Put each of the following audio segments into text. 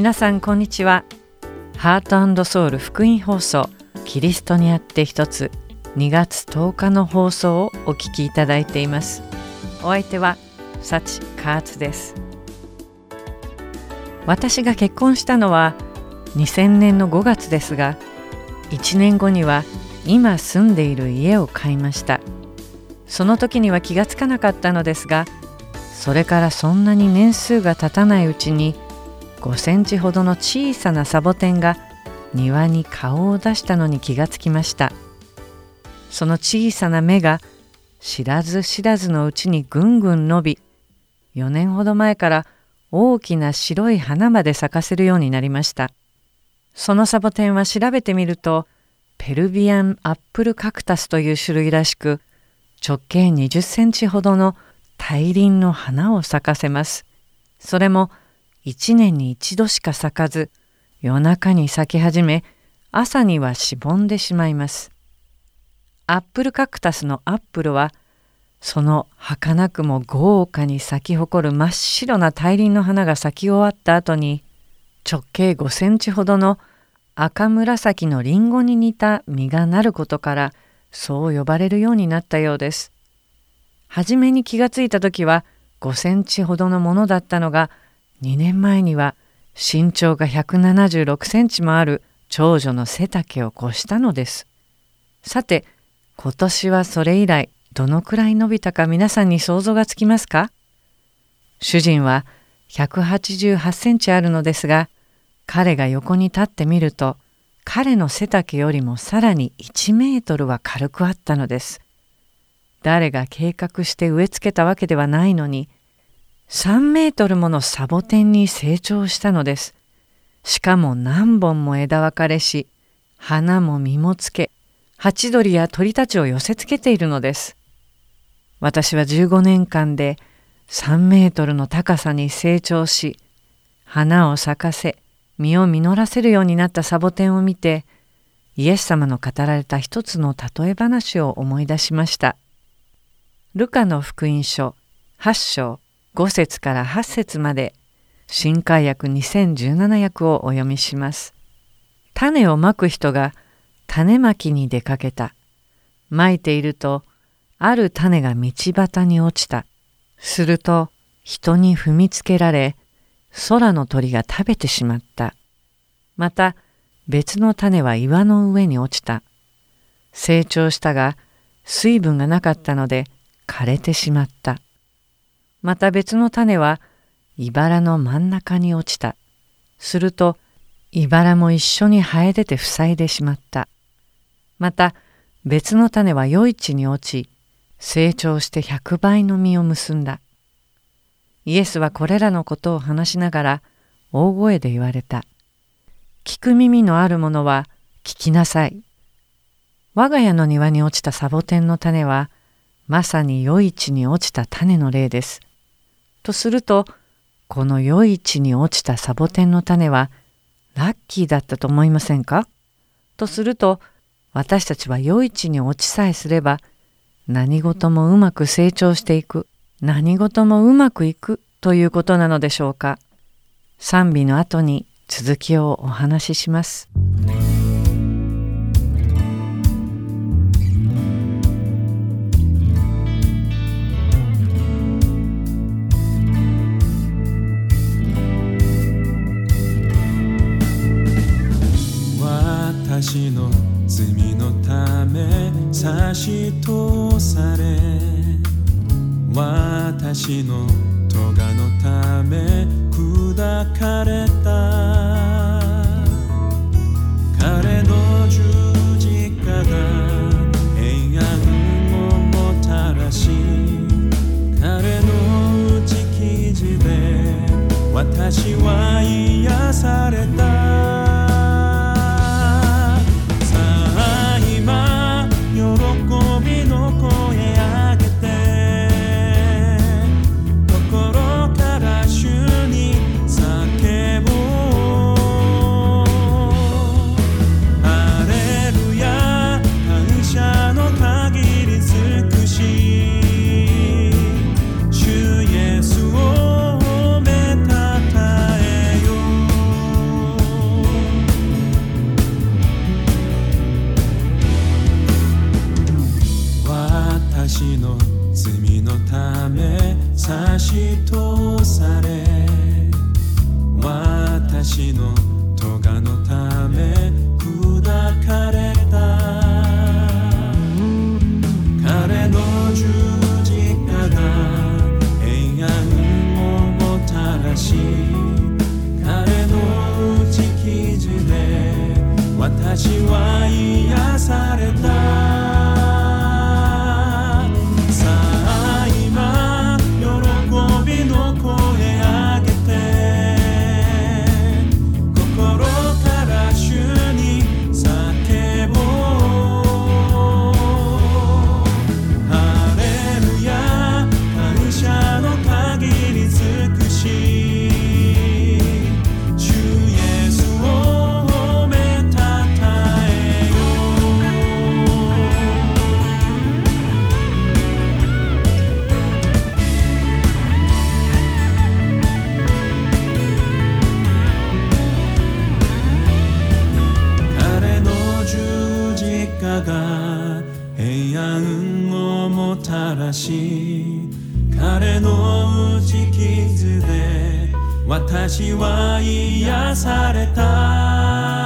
皆さんこんにちは。ハートソウル福音放送キリストにあって一つ2月10日の放送をお聞きいただいています。お相手はサチカーツです。私が結婚したのは2000年の5月ですが1年後には今住んでいる家を買いました。その時には気がつかなかったのですがそれからそんなに年数が経たないうちに5センチほどの小さなサボテンが庭に顔を出したのに気がつきました。その小さな芽が知らず知らずのうちにぐんぐん伸び4年ほど前から大きな白い花まで咲かせるようになりました。そのサボテンは調べてみるとペルビアンアップルカクタスという種類らしく直径20センチほどの大輪の花を咲かせます。それも一年に一度しか咲かず夜中に咲き始め朝にはしぼんでしまいます。アップルカクタスのアップルはその儚くも豪華に咲き誇る真っ白な大輪の花が咲き終わった後に直径5センチほどの赤紫のリンゴに似た実がなることからそう呼ばれるようになったようです。はじめに気がついた時は5センチほどのものだったのが2年前には身長が176センチもある長女の背丈を越したのです。さて今年はそれ以来どのくらい伸びたか皆さんに想像がつきますか？主人は188センチあるのですが彼が横に立ってみると彼の背丈よりもさらに1メートルは軽くあったのです。誰が計画して植え付けたわけではないのに3メートルものサボテンに成長したのです。しかも何本も枝分かれし、花も実もつけ、ハチドリや鳥たちを寄せつけているのです。私は15年間で3メートルの高さに成長し、花を咲かせ、実を実らせるようになったサボテンを見て、イエス様の語られた一つの例え話を思い出しました。ルカの福音書8章5節から8節まで新海訳2017訳をお読みします。種をまく人が種まきに出かけた。まいているとある種が道端に落ちた。すると人に踏みつけられ空の鳥が食べてしまった。また別の種は岩の上に落ちた。成長したが水分がなかったので枯れてしまった。また別の種は茨の真ん中に落ちた。すると茨も一緒に生え出て塞いでしまった。また別の種は余市に落ち成長して百倍の実を結んだ。イエスはこれらのことを話しながら大声で言われた。聞く耳のある者は聞きなさい。我が家の庭に落ちたサボテンの種はまさに余市に落ちた種の例です。とするとこの良い地に落ちたサボテンの種はラッキーだったと思いませんか？とすると私たちは良い地に落ちさえすれば何事もうまく成長していく何事もうまくいくということなのでしょうか？賛美の後に続きをお話しします。私の罪のため差し通され私の咎のため砕かれた。彼の十字架が平安をもたらし彼の打ち記事で私は癒された。し彼の打ち傷で私は癒された。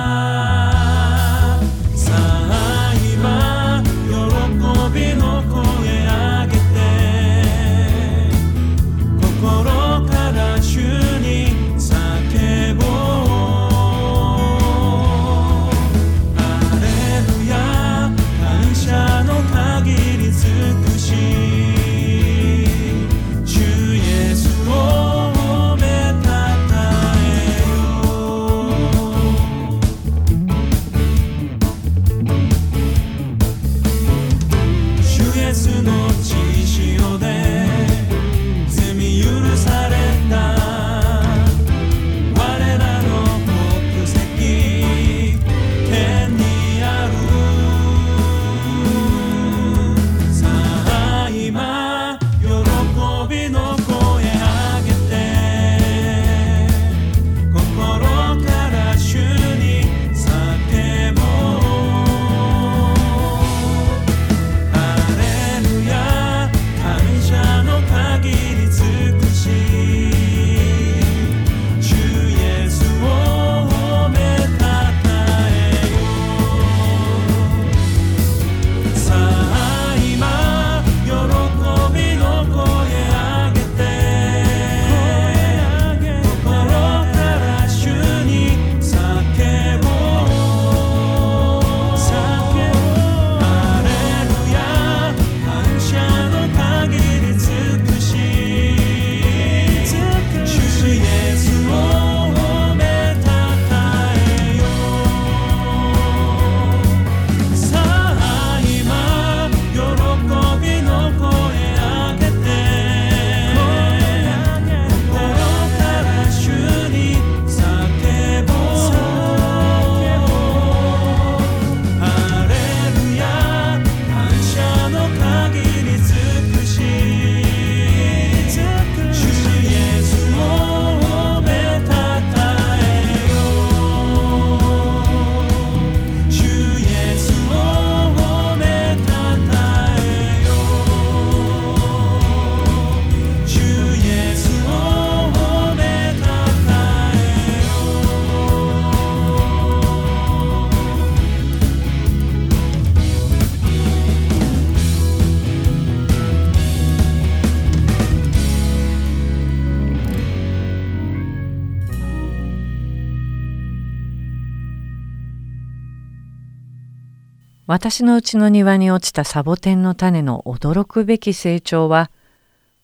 私のうちの庭に落ちたサボテンの種の驚くべき成長は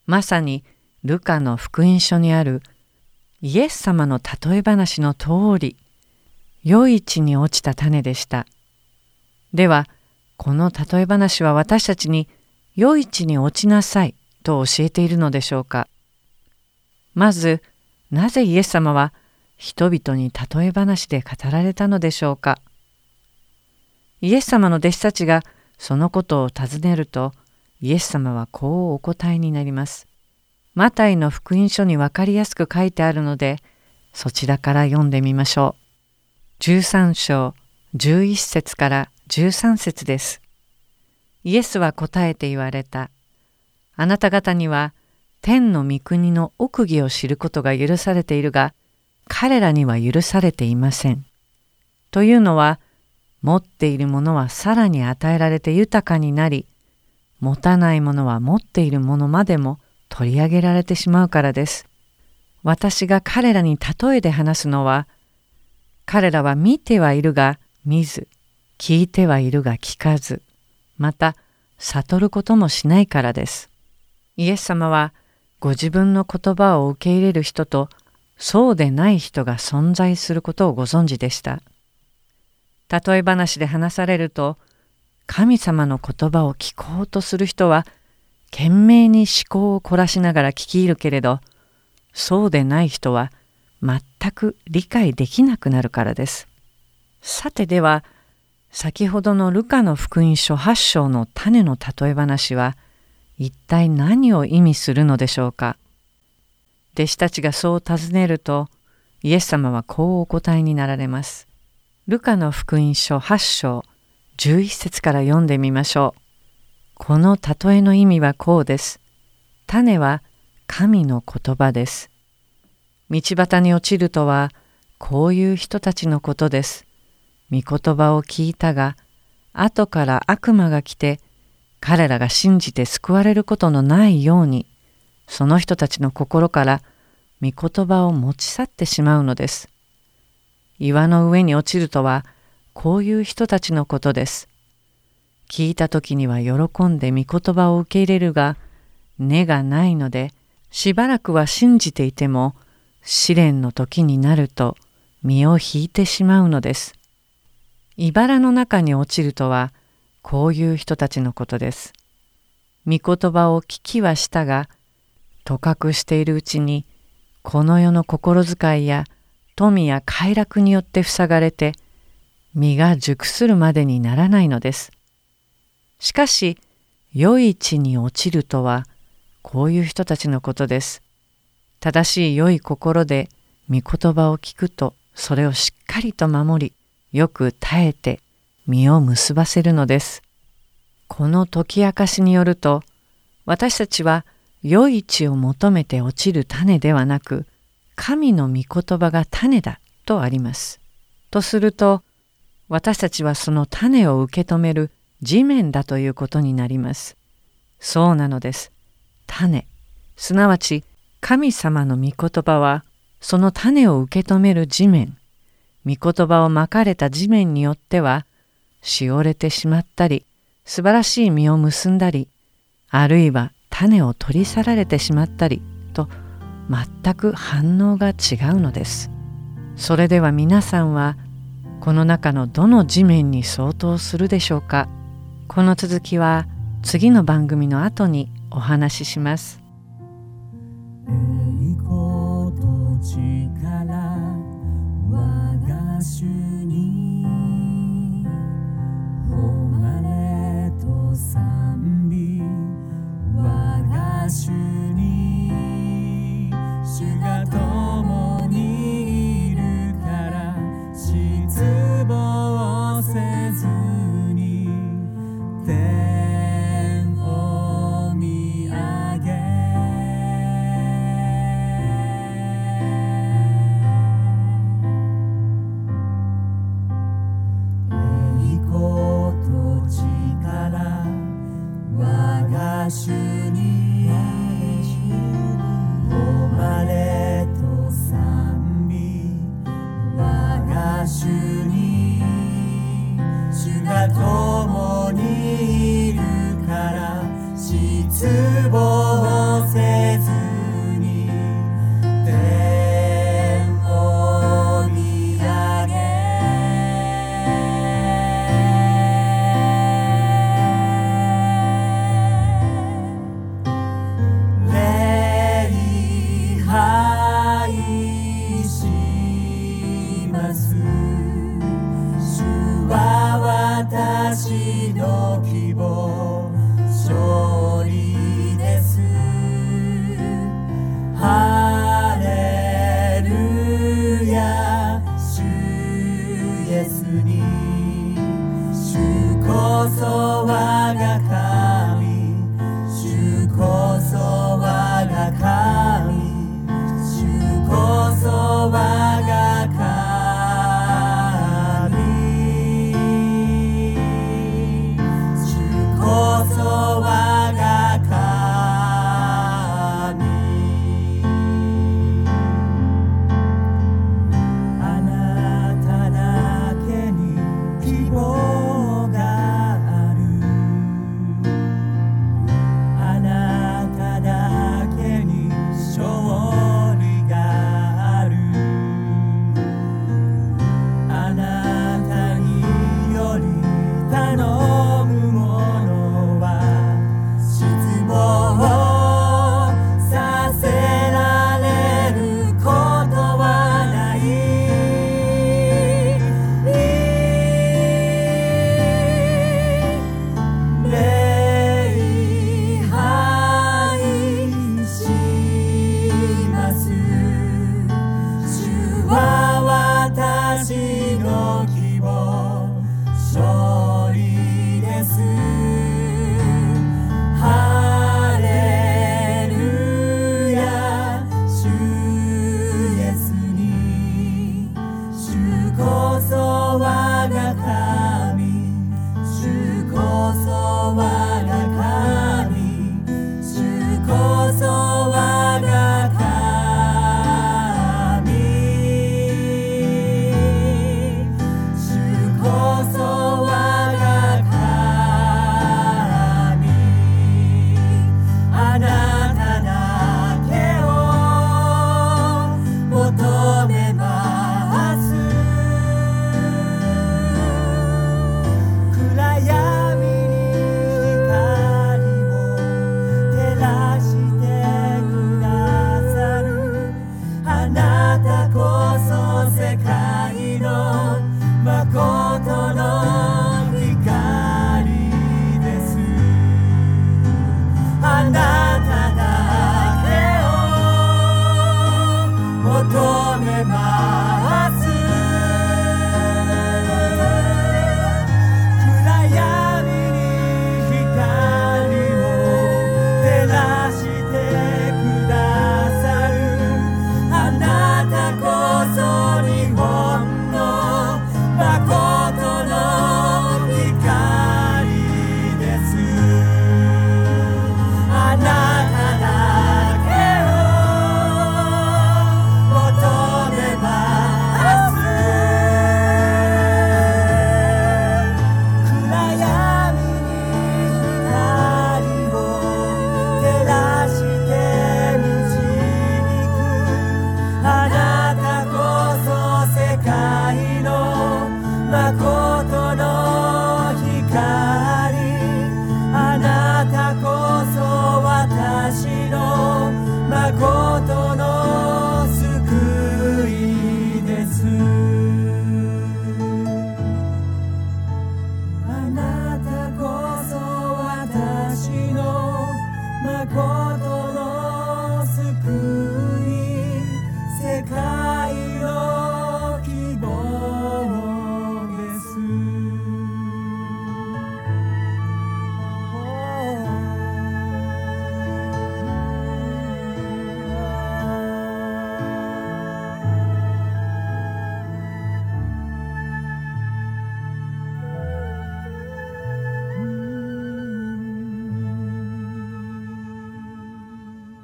まさにルカの福音書にあるイエス様の例え話の通り良い地に落ちた種でした。ではこの例え話は私たちに良い地に落ちなさいと教えているのでしょうかまずなぜイエス様は人々に例え話で語られたのでしょうかイエス様の弟子たちがそのことを尋ねるとイエス様はこうお答えになります。マタイの福音書に分かりやすく書いてあるのでそちらから読んでみましょう。13章11節から13節です。イエスは答えて言われた。あなた方には天の御国の奥義を知ることが許されているが、彼らには許されていません。というのは、持っているものはさらに与えられて豊かになり、持たないものは持っているものまでも取り上げられてしまうからです。私が彼らに例えで話すのは、彼らは見てはいるが見ず、聞いてはいるが聞かず、また悟ることもしないからです。イエス様はご自分の言葉を受け入れる人とそうでない人が存在することをご存知でした。例え話で話されると、神様の言葉を聞こうとする人は、懸命に思考を凝らしながら聞き入るけれど、そうでない人は全く理解できなくなるからです。さてでは、先ほどのルカの福音書8章の種の例え話は、一体何を意味するのでしょうか？弟子たちがそう尋ねると、イエス様はこうお答えになられます。ルカの福音書8章11節から読んでみましょう。この例えの意味はこうです。種は神の言葉です。道端に落ちるとはこういう人たちのことです。御言葉を聞いたが、後から悪魔が来て、彼らが信じて救われることのないように、その人たちの心から御言葉を持ち去ってしまうのです。岩の上に落ちるとはこういう人たちのことです。聞いた時には喜んで御言葉を受け入れるが根がないのでしばらくは信じていても試練の時になると身を引いてしまうのです。茨の中に落ちるとはこういう人たちのことです。御言葉を聞きはしたがとかくしているうちにこの世の心遣いや富や快楽によって塞がれて実が熟するまでにならないのです。しかし良い地に落ちるとはこういう人たちのことです。正しい良い心で御言葉を聞くとそれをしっかりと守りよく耐えて実を結ばせるのです。この解き明かしによると私たちは良い地を求めて落ちる種ではなく神の御言葉が種だとあります。とすると私たちはその種を受け止める地面だということになります。そうなのです。種、すなわち神様の御言葉はその種を受け止める地面、御言葉をまかれた地面によってはしおれてしまったり、素晴らしい実を結んだり、あるいは種を取り去られてしまったりと全く反応が違うのです。それでは皆さんはこの中のどの地面に相当するでしょうかこの続きは次の番組の後にお話しします。栄光と力我が主に誉れと賛美我が主にいるから失望せずに天を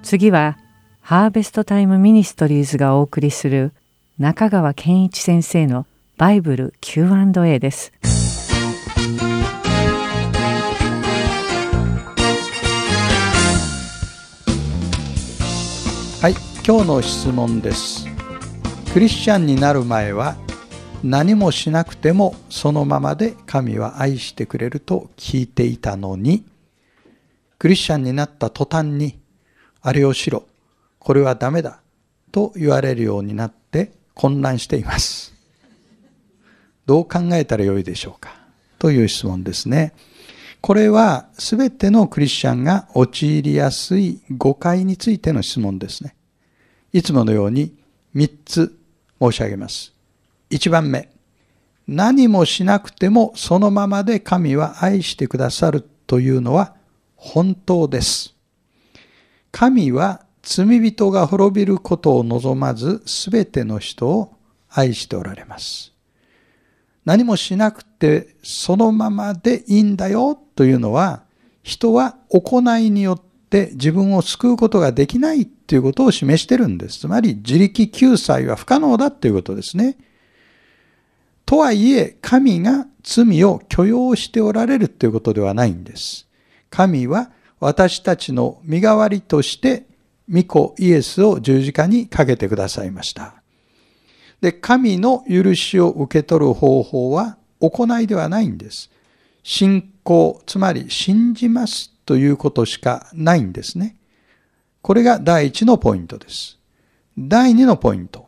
次はハーベストタイムミニストリーズがお送りする中川健一先生のバイブル Q&A です。はい、今日の質問です。クリスチャンになる前は何もしなくてもそのままで神は愛してくれると聞いていたのに、クリスチャンになった途端に、あれをしろ、これはダメだと言われるようになって混乱しています。どう考えたらよいでしょうかという質問ですね。これは全てのクリスチャンが陥りやすい誤解についての質問ですね。いつものように3つ申し上げます。1番目、何もしなくてもそのままで神は愛してくださるというのは本当です。神は罪人が滅びることを望まず全ての人を愛しておられます。何もしなくてそのままでいいんだよというのは人は行いによって自分を救うことができないということを示してるんです。つまり自力救済は不可能だということですね。とはいえ神が罪を許容しておられるということではないんです。神は私たちの身代わりとして御子イエスを十字架にかけてくださいました。で、神の許しを受け取る方法は行いではないんです。信仰、つまり信じますということしかないんですね。これが第一のポイントです。第二のポイント。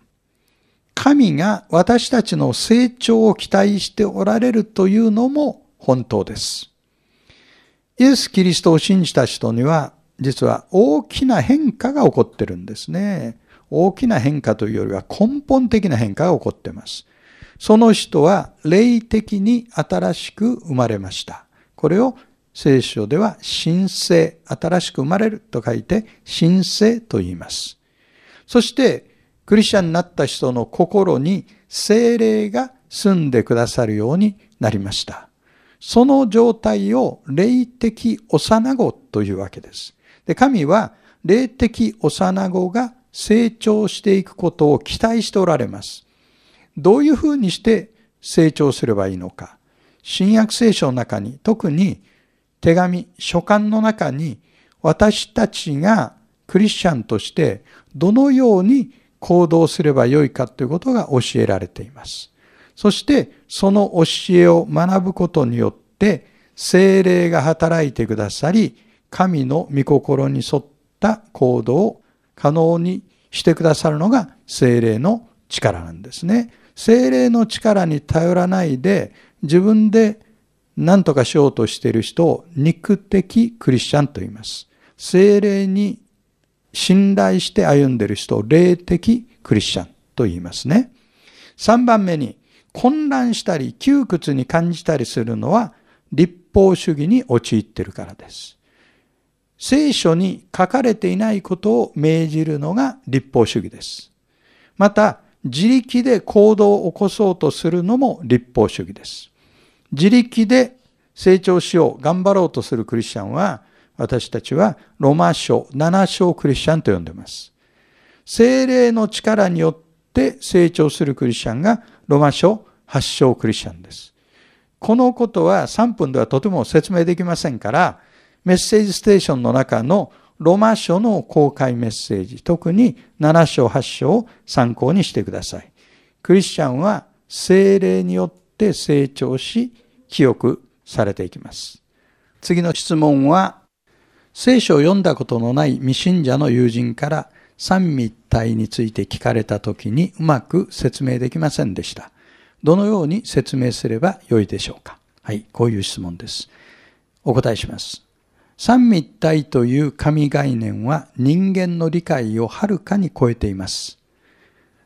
神が私たちの成長を期待しておられるというのも本当です。イエス・キリストを信じた人には実は大きな変化が起こってるんですね。大きな変化というよりは根本的な変化が起こってます。その人は霊的に新しく生まれました。これを聖書では新生、新しく生まれると書いて新生と言います。そしてクリスチャンになった人の心に精霊が住んでくださるようになりました。その状態を霊的幼子というわけです。で神は霊的幼子が成長していくことを期待しておられます。どういうふうにして成長すればいいのか。新約聖書の中に、特に手紙、書簡の中に、私たちがクリスチャンとしてどのように行動すればよいかということが教えられています。そして、その教えを学ぶことによって、精霊が働いてくださり、神の御心に沿った行動を可能にしてくださるのが精霊の力なんですね。精霊の力に頼らないで自分で何とかしようとしている人を肉的クリスチャンと言います。精霊に信頼して歩んでいる人を霊的クリスチャンと言いますね。3番目に混乱したり窮屈に感じたりするのは立法主義に陥っているからです。聖書に書かれていないことを命じるのが立法主義です。また、自力で行動を起こそうとするのも立法主義です。自力で成長しよう、頑張ろうとするクリスチャンは、私たちはロマ書7章クリスチャンと呼んでいます。精霊の力によって成長するクリスチャンがロマ書8章クリスチャンです。このことは3分ではとても説明できませんから、メッセージステーションの中のロマ書の公開メッセージ、特に7章8章を参考にしてください。クリスチャンは精霊によって成長し、記憶されていきます。次の質問は、聖書を読んだことのない未信者の友人から三位一体について聞かれたときにうまく説明できませんでした。どのように説明すればよいでしょうかはい、こういう質問です。お答えします。三位一体という神概念は人間の理解をはるかに超えています。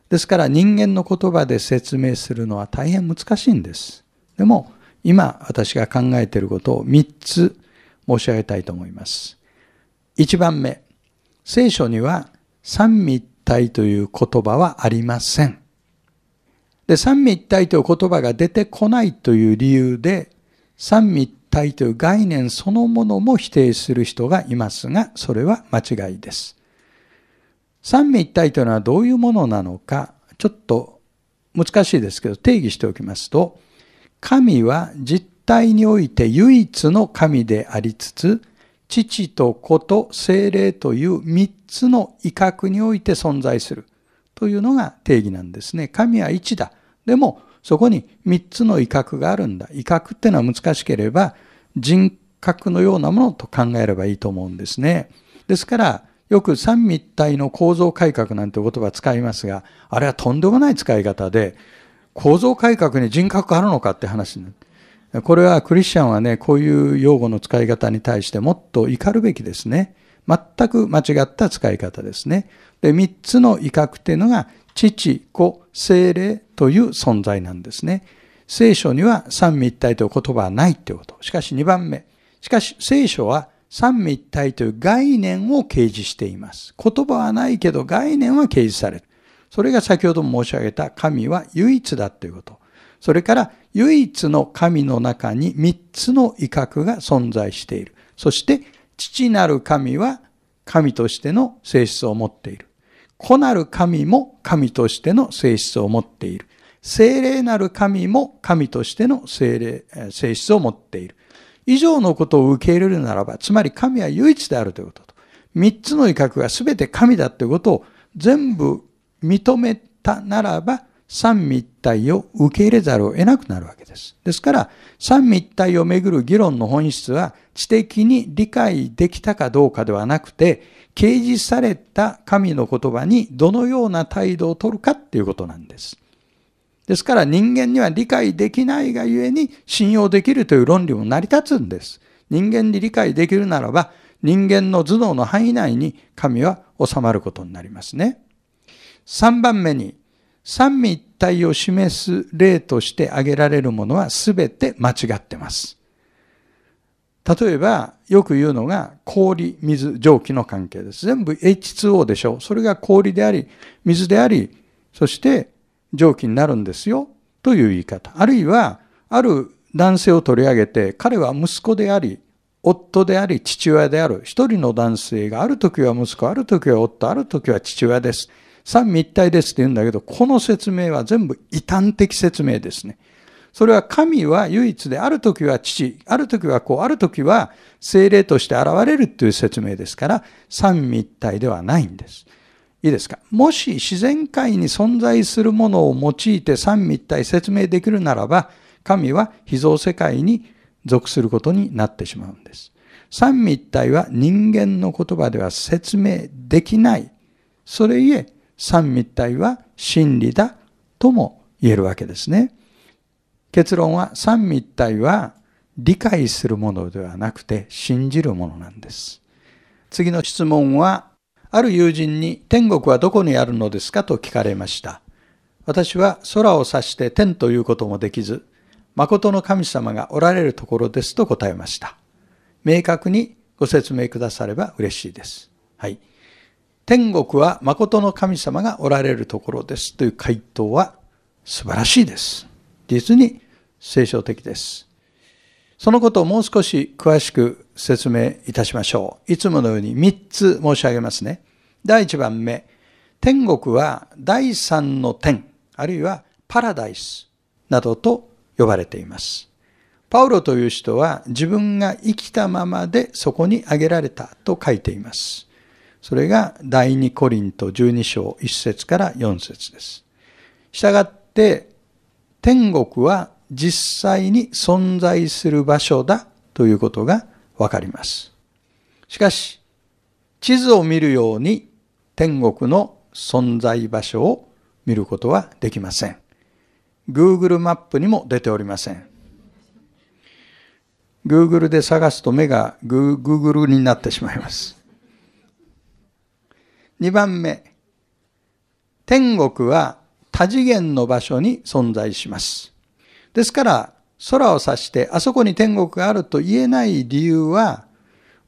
ですから人間の言葉で説明するのは大変難しいんです。でも今私が考えていることを3つ申し上げたいと思います。1番目、聖書には三位一体という言葉はありません。で、三位一体という言葉が出てこないという理由で、三位一体という概念そのものも否定する人がいますが、それは間違いです。三位一体というのはどういうものなのか、ちょっと難しいですけど、定義しておきますと、神は実体において唯一の神でありつつ、父と子と精霊という三つの威嚇において存在するというのが定義なんですね。神は一だ。でも、そこに三つの威嚇があるんだ。威嚇っていうのは難しければ、人格のようなものと考えればいいと思うんですね。ですから、よく三位一体の構造改革なんて言葉を使いますが、あれはとんでもない使い方で、構造改革に人格あるのかって話になる。これはクリスチャンはね、こういう用語の使い方に対してもっと怒るべきですね。全く間違った使い方ですね。で、三つの威嚇っていうのが、父、子、精霊という存在なんですね。聖書には三位一体という言葉はないってこと。しかし二番目。しかし聖書は三位一体という概念を掲示しています。言葉はないけど概念は掲示される。それが先ほど申し上げた神は唯一だということ。それから唯一の神の中に三つの威嚇が存在している。そして父なる神は神としての性質を持っている。子なる神も神としての性質を持っている。精霊なる神も神としての精霊、性質を持っている。以上のことを受け入れるならば、つまり神は唯一であるということと、三つの威嚇が全て神だということを全部認めたならば、三位一体を受け入れざるを得なくなるわけです。ですから、三位一体をめぐる議論の本質は、知的に理解できたかどうかではなくて、掲示された神の言葉にどのような態度をとるかっていうことなんです。ですから人間には理解できないがゆえに信用できるという論理も成り立つんです。人間に理解できるならば人間の頭脳の範囲内に神は収まることになりますね。3番目に三位一体を示す例として挙げられるものは全て間違ってます。例えば、よく言うのが氷、水、蒸気の関係です。全部 H2O でしょう。それが氷であり、水であり、そして蒸気になるんですよ。という言い方。あるいは、ある男性を取り上げて、彼は息子であり、夫であり、父親である。一人の男性がある時は息子、ある時は夫、ある時は父親です。三位一体ですって言うんだけど、この説明は全部異端的説明ですね。それは神は唯一で、ある時は父、ある時は子、ある時は精霊として現れるという説明ですから、三位一体ではないんです。いいですか？もし自然界に存在するものを用いて三位一体説明できるならば、神は秘蔵世界に属することになってしまうんです。三位一体は人間の言葉では説明できない。それゆえ、三位一体は真理だとも言えるわけですね。結論は三位一体は理解するものではなくて信じるものなんです。次の質問は、ある友人に天国はどこにあるのですか？と聞かれました。私は空を指して天ということもできず、誠の神様がおられるところですと答えました。明確にご説明くだされば嬉しいです。はい。天国は誠の神様がおられるところですという回答は素晴らしいです。実に聖書的です。そのことをもう少し詳しく説明いたしましょう。いつものように3つ申し上げますね。第1番目、天国は第三の天、あるいはパラダイスなどと呼ばれています。パウロという人は自分が生きたままでそこに挙げられたと書いています。それが第二コリント12章1節から4節です。したがって、天国は実際に存在する場所だということがわかります。しかし、地図を見るように天国の存在場所を見ることはできません。Google マップにも出ておりません。Google で探すと目が Google になってしまいます。2番目、天国は多次元の場所に存在します。ですから、空を指してあそこに天国があると言えない理由は、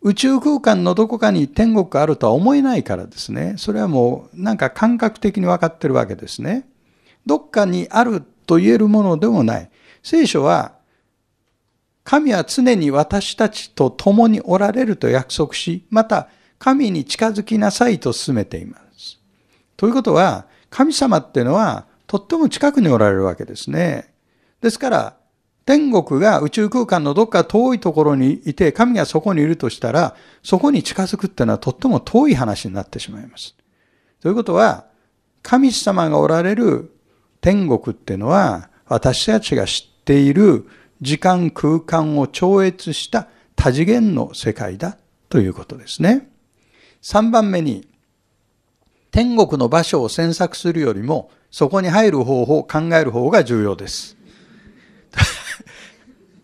宇宙空間のどこかに天国があるとは思えないからですね。それはもうなんか感覚的に分かってるわけですね。どっかにあると言えるものでもない。聖書は、神は常に私たちと共におられると約束し、また神に近づきなさいと進めています。ということは、神様っていうのはとっても近くにおられるわけですね。ですから、天国が宇宙空間のどっか遠いところにいて、神がそこにいるとしたら、そこに近づくっていうのはとっても遠い話になってしまいます。ということは、神様がおられる天国っていうのは、私たちが知っている時間空間を超越した多次元の世界だということですね。3番目に、天国の場所を詮索するよりも、そこに入る方法を考える方が重要です。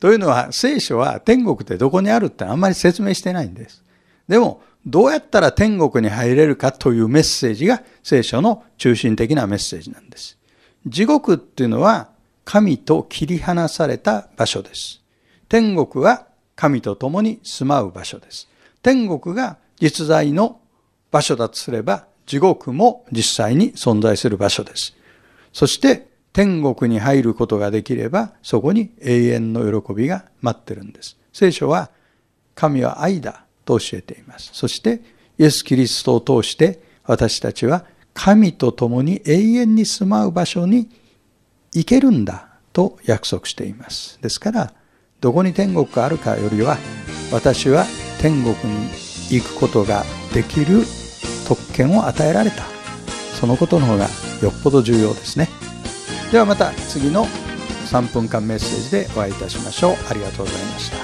というのは、聖書は天国ってどこにあるってあんまり説明してないんです。でも、どうやったら天国に入れるかというメッセージが聖書の中心的なメッセージなんです。地獄っていうのは神と切り離された場所です。天国は神と共に住まう場所です。天国が実在の場所だとすれば、地獄も実際に存在する場所です。そして天国に入ることができれば、そこに永遠の喜びが待ってるんです。聖書は、神は愛だと教えています。そして、イエス・キリストを通して、私たちは神と共に永遠に住まう場所に行けるんだと約束しています。ですから、どこに天国があるかよりは、私は天国に行くことができる特権を与えられた。そのことの方がよっぽど重要ですね。ではまた次の3分間メッセージでお会いいたしましょう。ありがとうございました。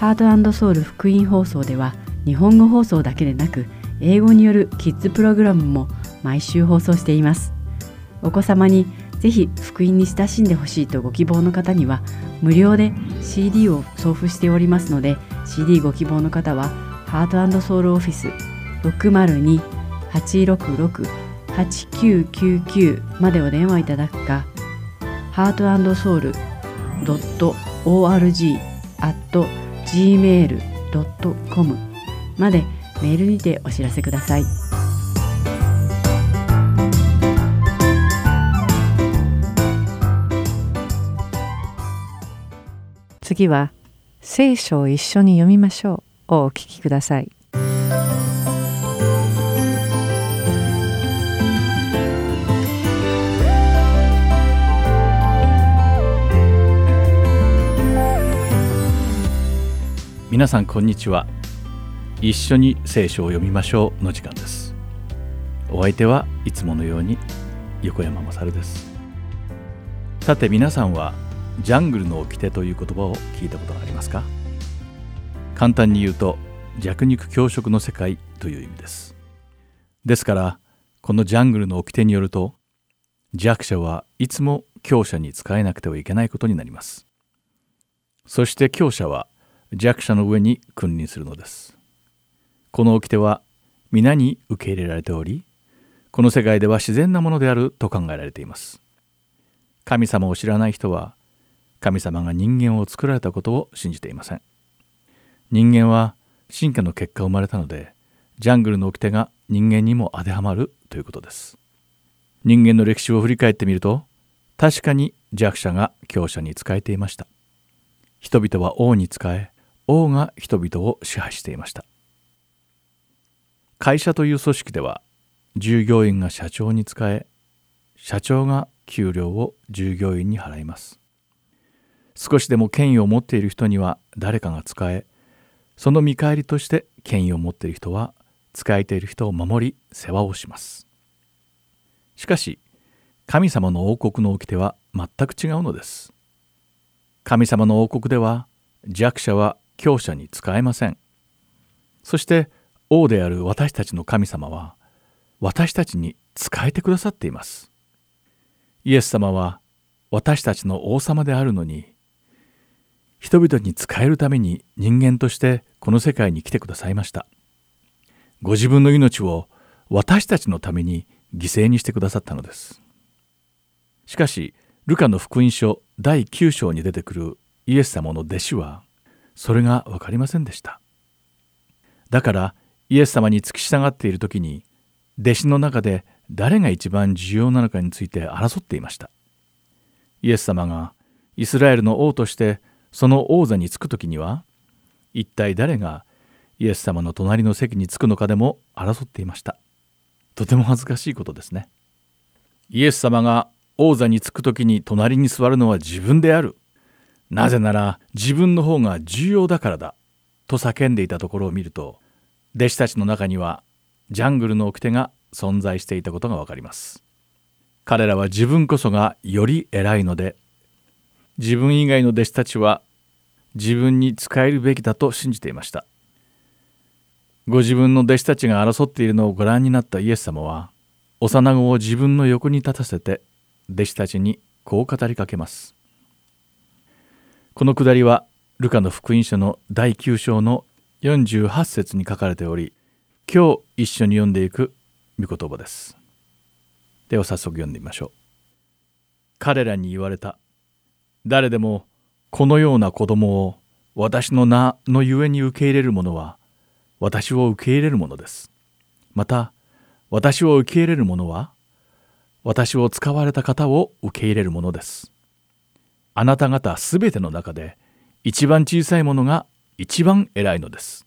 ハートソウル福音放送では日本語放送だけでなく英語によるキッズプログラムも毎週放送していますお子様にぜひ福音に親しんでほしいとご希望の方には無料で CD を送付しておりますので CD ご希望の方はハートソウルオフィス602-866-8999までお電話いただくかハートソウル .org gmail.com までメールにてお知らせください。次は聖書を一緒に読みましょう。をお聞きください。皆さんこんにちは。一緒に聖書を読みましょうの時間です。お相手はいつものように横山まさるです。さて皆さんはジャングルの掟という言葉を聞いたことがありますか？簡単に言うと弱肉強食の世界という意味ですですからこのジャングルの掟によると弱者はいつも強者に仕えなくてはいけないことになりますそして強者は弱者の上に君臨するのです。この掟は皆に受け入れられており、この世界では自然なものであると考えられています。神様を知らない人は、神様が人間を作られたことを信じていません。人間は進化の結果生まれたので、ジャングルの掟が人間にも当てはまるということです。人間の歴史を振り返ってみると、確かに弱者が強者に仕えていました。人々は王に仕え、王が人々を支配していました会社という組織では従業員が社長に仕え社長が給料を従業員に払います少しでも権威を持っている人には誰かが仕えその見返りとして権威を持っている人は仕えている人を守り世話をします。しかし神様の王国の掟は全く違うのです。神様の王国では弱者は強者に使えません。そして王である私たちの神様は私たちに仕えてくださっています。イエス様は私たちの王様であるのに人々に仕えるために人間としてこの世界に来てくださいました。ご自分の命を私たちのために犠牲にしてくださったのです。しかしルカの福音書第9章に出てくるイエス様の弟子はそれが分かりませんでした。だからイエス様に付き従っている時に弟子の中で誰が一番重要なのかについて争っていました。イエス様がイスラエルの王としてその王座につく時には一体誰がイエス様の隣の席に着くのかでも争っていました。とても恥ずかしいことですね。イエス様が王座につく時に隣に座るのは自分である。なぜなら自分の方が重要だからだ。と叫んでいたところを見ると弟子たちの中にはジャングルの掟が存在していたことがわかります。彼らは自分こそがより偉いので自分以外の弟子たちは自分に仕えるべきだと信じていました。ご自分の弟子たちが争っているのをご覧になったイエス様は幼子を自分の横に立たせて弟子たちにこう語りかけます。このくだりはルカの福音書の第9章の48節に書かれており今日一緒に読んでいく御言葉です。では早速読んでみましょう。彼らに言われた。誰でもこのような子供を私の名のゆえに受け入れる者は私を受け入れるものです。また、私を受け入れる者は、私を使われた方を受け入れるものです。あなた方すべての中で、一番小さいものが一番偉いのです。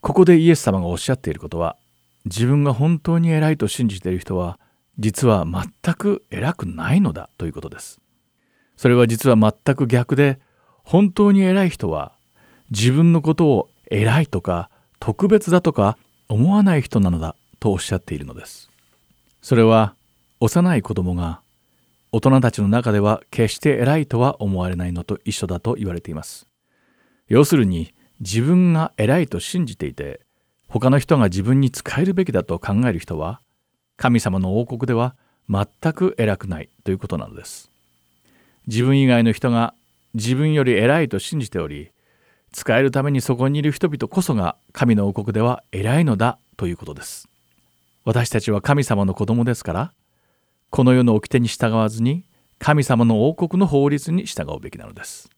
ここでイエス様がおっしゃっていることは、自分が本当に偉いと信じている人は、実は全く偉くないのだということです。それは実は全く逆で、本当に偉い人は、自分のことを偉いとか特別だとか思わない人なのだとおっしゃっているのです。それは幼い子供が大人たちの中では決して偉いとは思われないのと一緒だと言われています。要するに自分が偉いと信じていて他の人が自分に仕えるべきだと考える人は神様の王国では全く偉くないということなのです。自分以外の人が自分より偉いと信じており使えるためにそこにいる人々こそが神の王国では偉いのだということです。私たちは神様の子供ですから、この世の掟に従わずに神様の王国の法律に従うべきなのです。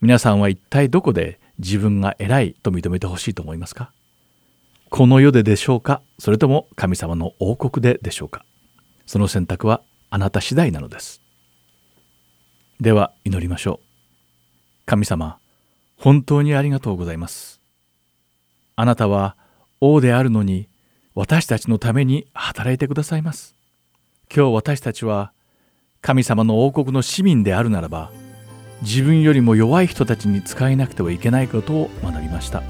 皆さんは一体どこで自分が偉いと認めてほしいと思いますか？この世ででしょうか？それとも神様の王国ででしょうか？その選択はあなた次第なのです。では祈りましょう。神様、本当にありがとうございます。あなたは王であるのに私たちのために働いてくださいます。今日私たちは神様の王国の市民であるならば自分よりも弱い人たちに使えなくてはいけないことを学びました。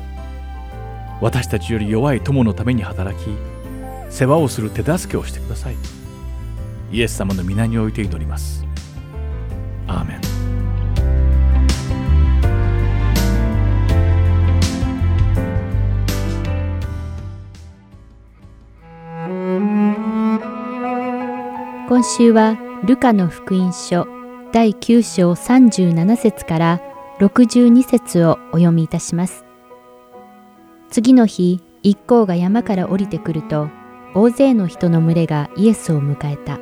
私たちより弱い友のために働き世話をする手助けをしてください。イエス様の皆において祈ります。アーメン今週はルカの福音書第9章37節から62節をお読みいたします。次の日、一行が山から降りてくると、大勢の人の群れがイエスを迎えた。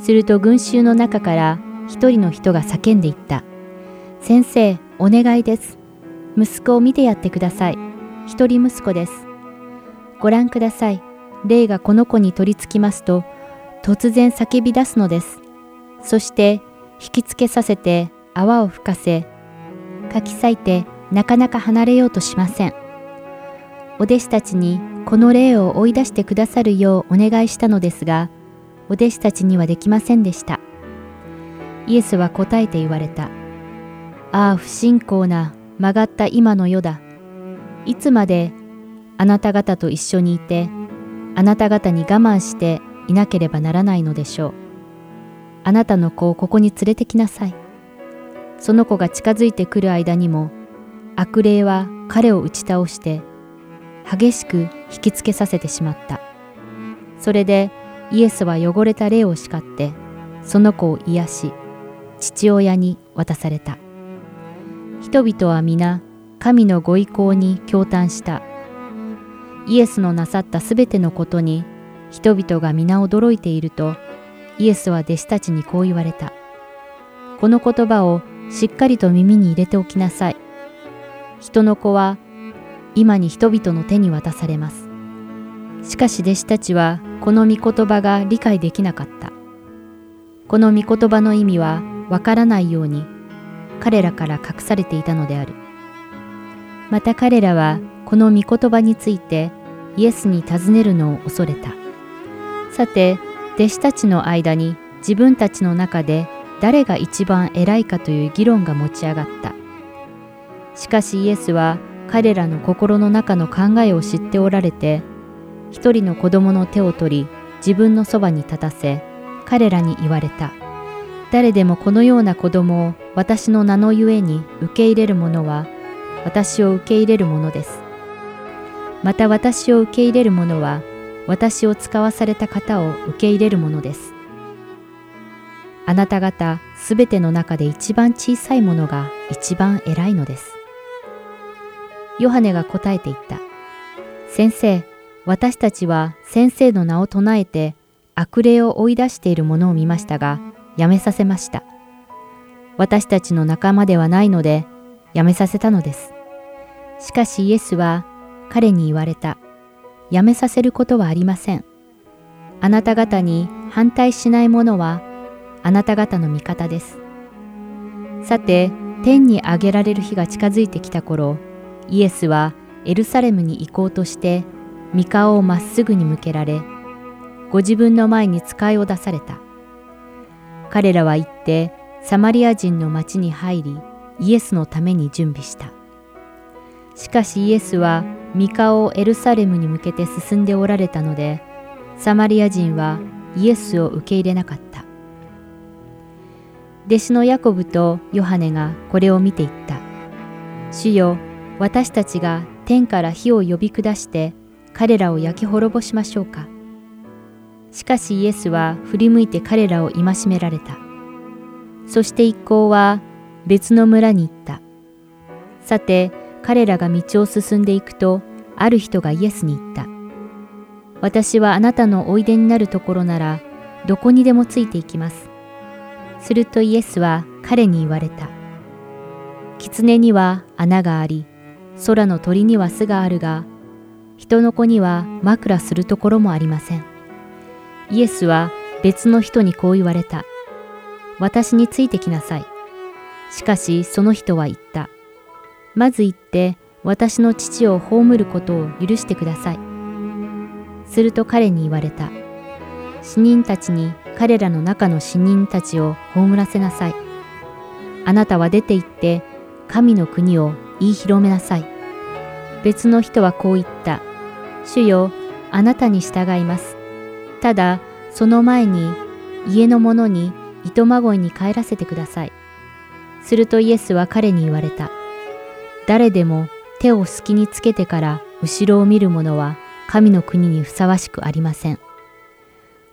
すると群衆の中から一人の人が叫んでいった。先生、お願いです。息子を見てやってください。一人息子です。ご覧ください。霊がこの子に取り付きますと、突然叫び出すのです。そして引きつけさせて泡を吹かせ、かき裂いてなかなか離れようとしません。お弟子たちにこの霊を追い出してくださるようお願いしたのですが、お弟子たちにはできませんでした。イエスは答えて言われた。ああ、不信仰な曲がった今の世だ。いつまであなた方と一緒にいて、あなた方に我慢していなければならないのでしょう。あなたの子をここに連れてきなさい。その子が近づいてくる間にも悪霊は彼を打ち倒して激しく引きつけさせてしまった。それでイエスは汚れた霊を叱ってその子を癒し父親に渡された。人々は皆神のご意向に驚嘆した。イエスのなさったすべてのことに人々が皆驚いているとイエスは弟子たちにこう言われた。この言葉をしっかりと耳に入れておきなさい。人の子は今に人々の手に渡されます。しかし弟子たちはこの御言葉が理解できなかった。この御言葉の意味はわからないように彼らから隠されていたのである。また彼らはこの御言葉についてイエスに尋ねるのを恐れた。さて、弟子たちの間に自分たちの中で誰が一番偉いかという議論が持ち上がった。しかしイエスは彼らの心の中の考えを知っておられて、一人の子供の手を取り自分のそばに立たせ、彼らに言われた。誰でもこのような子供を私の名のゆえに受け入れる者は、私を受け入れる者です。また私を受け入れる者は、私を使わされた方を受け入れるものです。あなた方すべての中で一番小さいものが一番偉いのです。ヨハネが答えて言った。先生、私たちは先生の名を唱えて悪霊を追い出しているものを見ましたが、やめさせました。私たちの仲間ではないので、やめさせたのです。しかしイエスは彼に言われた。やめさせることはありません。あなた方に反対しないものはあなた方の味方です。さて、天に上げられる日が近づいてきた頃、イエスはエルサレムに行こうとして、御顔をまっすぐに向けられ、ご自分の前に使いを出された。彼らは行って、サマリア人の町に入り、イエスのために準備した。しかしイエスは御顔をエルサレムに向けて進んでおられたので、サマリア人はイエスを受け入れなかった。弟子のヤコブとヨハネがこれを見ていった。主よ、私たちが天から火を呼び下して彼らを焼き滅ぼしましょうか。しかしイエスは振り向いて彼らを戒められた。そして一行は別の村に行った。さて、彼らが道を進んでいくと、ある人がイエスに言った。私はあなたのおいでになるところなら、どこにでもついていきます。するとイエスは彼に言われた。狐には穴があり、空の鳥には巣があるが、人の子には枕するところもありません。イエスは別の人にこう言われた。私についてきなさい。しかしその人は言った。まず行って私の父を葬ることを許してください。すると彼に言われた。死人たちに彼らの中の死人たちを葬らせなさい。あなたは出て行って神の国を言い広めなさい。別の人はこう言った。主よ、あなたに従います。ただ、その前に家の者に糸まごいに帰らせてください。するとイエスは彼に言われた。誰でも手を隙につけてから後ろを見る者は神の国にふさわしくありません。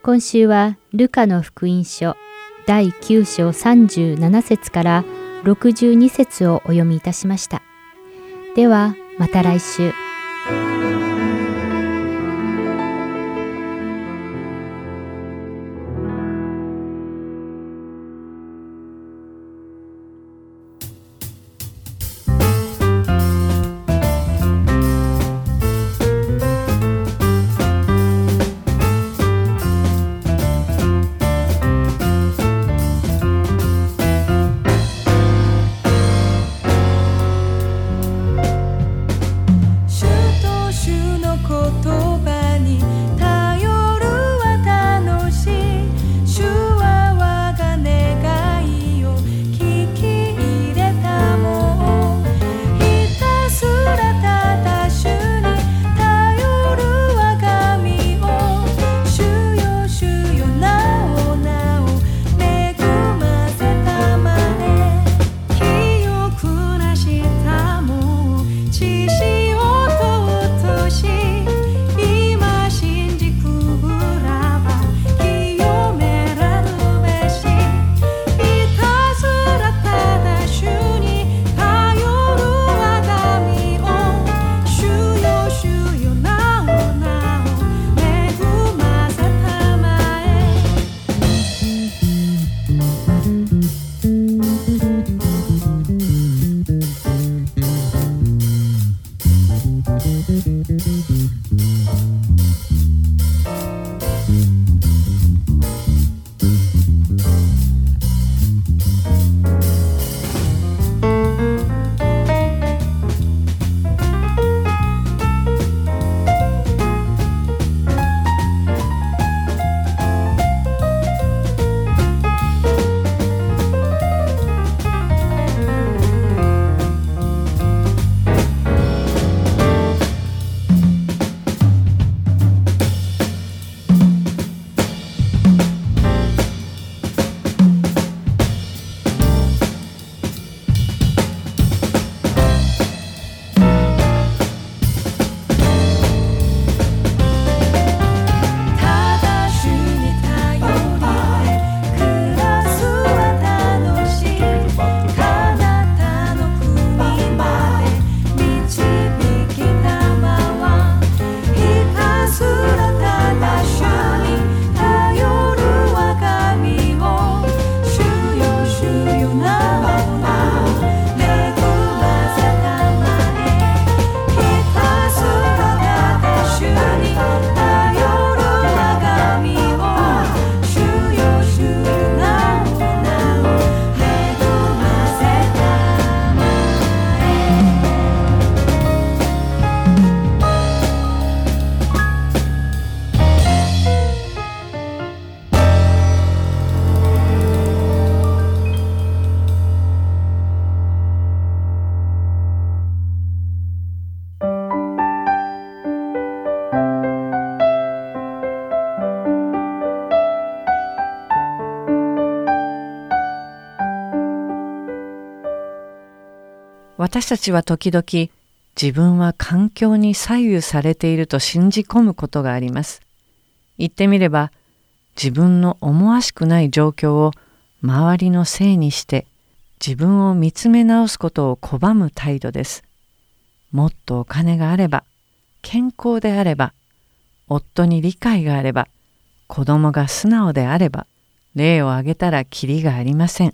今週はルカの福音書第9章37節から62節をお読みいたしました。ではまた来週。私たちは時々自分は環境に左右されていると信じ込むことがあります。言ってみれば自分の思わしくない状況を周りのせいにして自分を見つめ直すことを拒む態度です。もっとお金があれば、健康であれば、夫に理解があれば、子供が素直であれば、例を挙げたらきりがありません。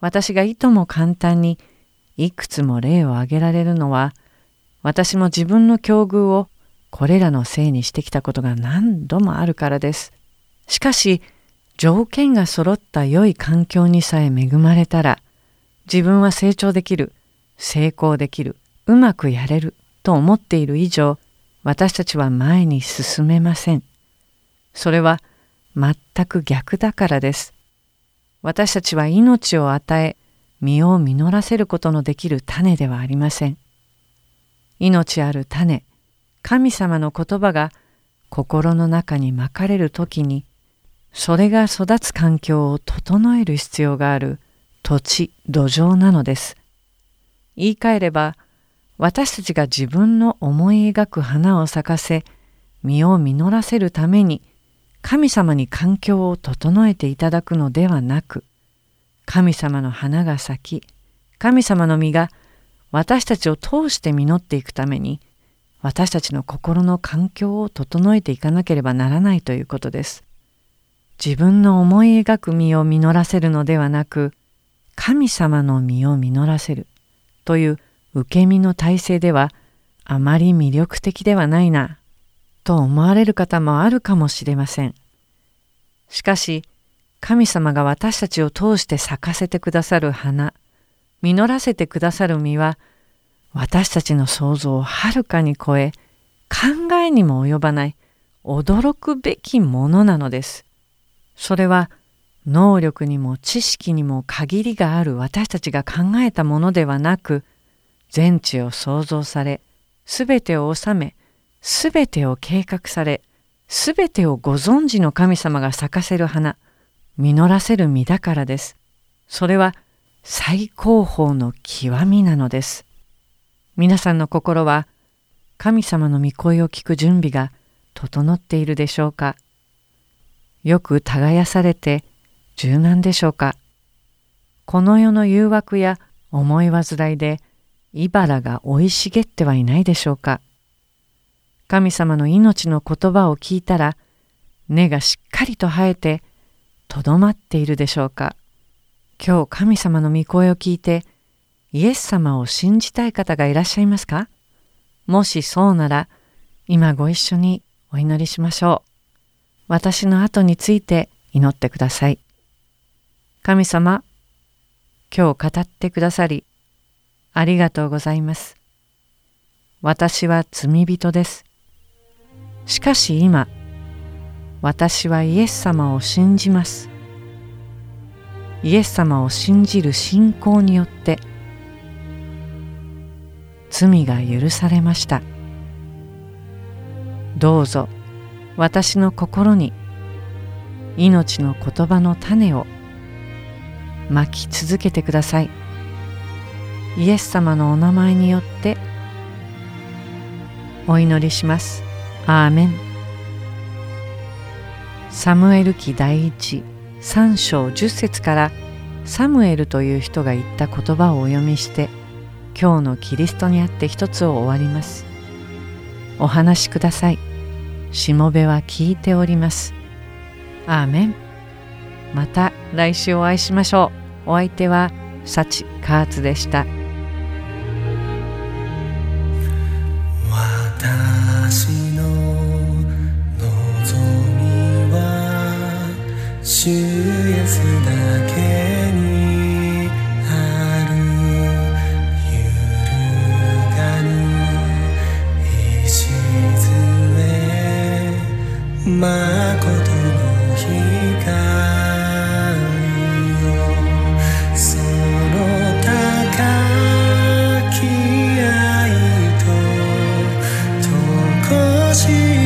私がいとも簡単にいくつも例を挙げられるのは、私も自分の境遇をこれらのせいにしてきたことが何度もあるからです。しかし、条件が揃った良い環境にさえ恵まれたら、自分は成長できる、成功できる、うまくやれると思っている以上、私たちは前に進めません。それは全く逆だからです。私たちは命を与え、実を実らせることのできる種ではありません。命ある種、神様の言葉が心の中にまかれる時に、それが育つ環境を整える必要がある土地、土壌なのです。言い換えれば、私たちが自分の思い描く花を咲かせ、実を実らせるために、神様に環境を整えていただくのではなく、神様の花が咲き、神様の実が私たちを通して実っていくために、私たちの心の環境を整えていかなければならないということです。自分の思い描く実を実らせるのではなく、神様の実を実らせるという受け身の体制ではあまり魅力的ではないな、と思われる方もあるかもしれません。しかし、神様が私たちを通して咲かせてくださる花、実らせてくださる実は、私たちの想像をはるかに超え、考えにも及ばない驚くべきものなのです。それは能力にも知識にも限りがある私たちが考えたものではなく、全地を創造され、すべてを治め、すべてを計画され、すべてをご存知の神様が咲かせる花、実らせる実だからです。それは最高峰の極みなのです。皆さんの心は神様の御声を聞く準備が整っているでしょうかよく耕されて柔軟でしょうかこの世の誘惑や思い煩いで茨が生い茂ってはいないでしょうか神様の命の言葉を聞いたら根がしっかりと生えてとどまっているでしょうか今日神様の御声を聞いてイエス様を信じたい方がいらっしゃいますかもしそうなら今ご一緒にお祈りしましょう。私の後について祈ってください。神様、今日語ってくださりありがとうございます。私は罪人です。しかし今、私はイエス様を信じます。イエス様を信じる信仰によって罪が許されました。どうぞ私の心に命の言葉の種をまき続けてください。イエス様のお名前によってお祈りします。アーメン。サムエル記第一3章10節からサムエルという人が言った言葉をお読みして今日のキリストにあって一つを終わります。お話しください。しもべは聞いております。アーメン。また来週お会いしましょう。お相手はサチカーツでした。主イエスだけにある揺るがぬ礎誠の光覚め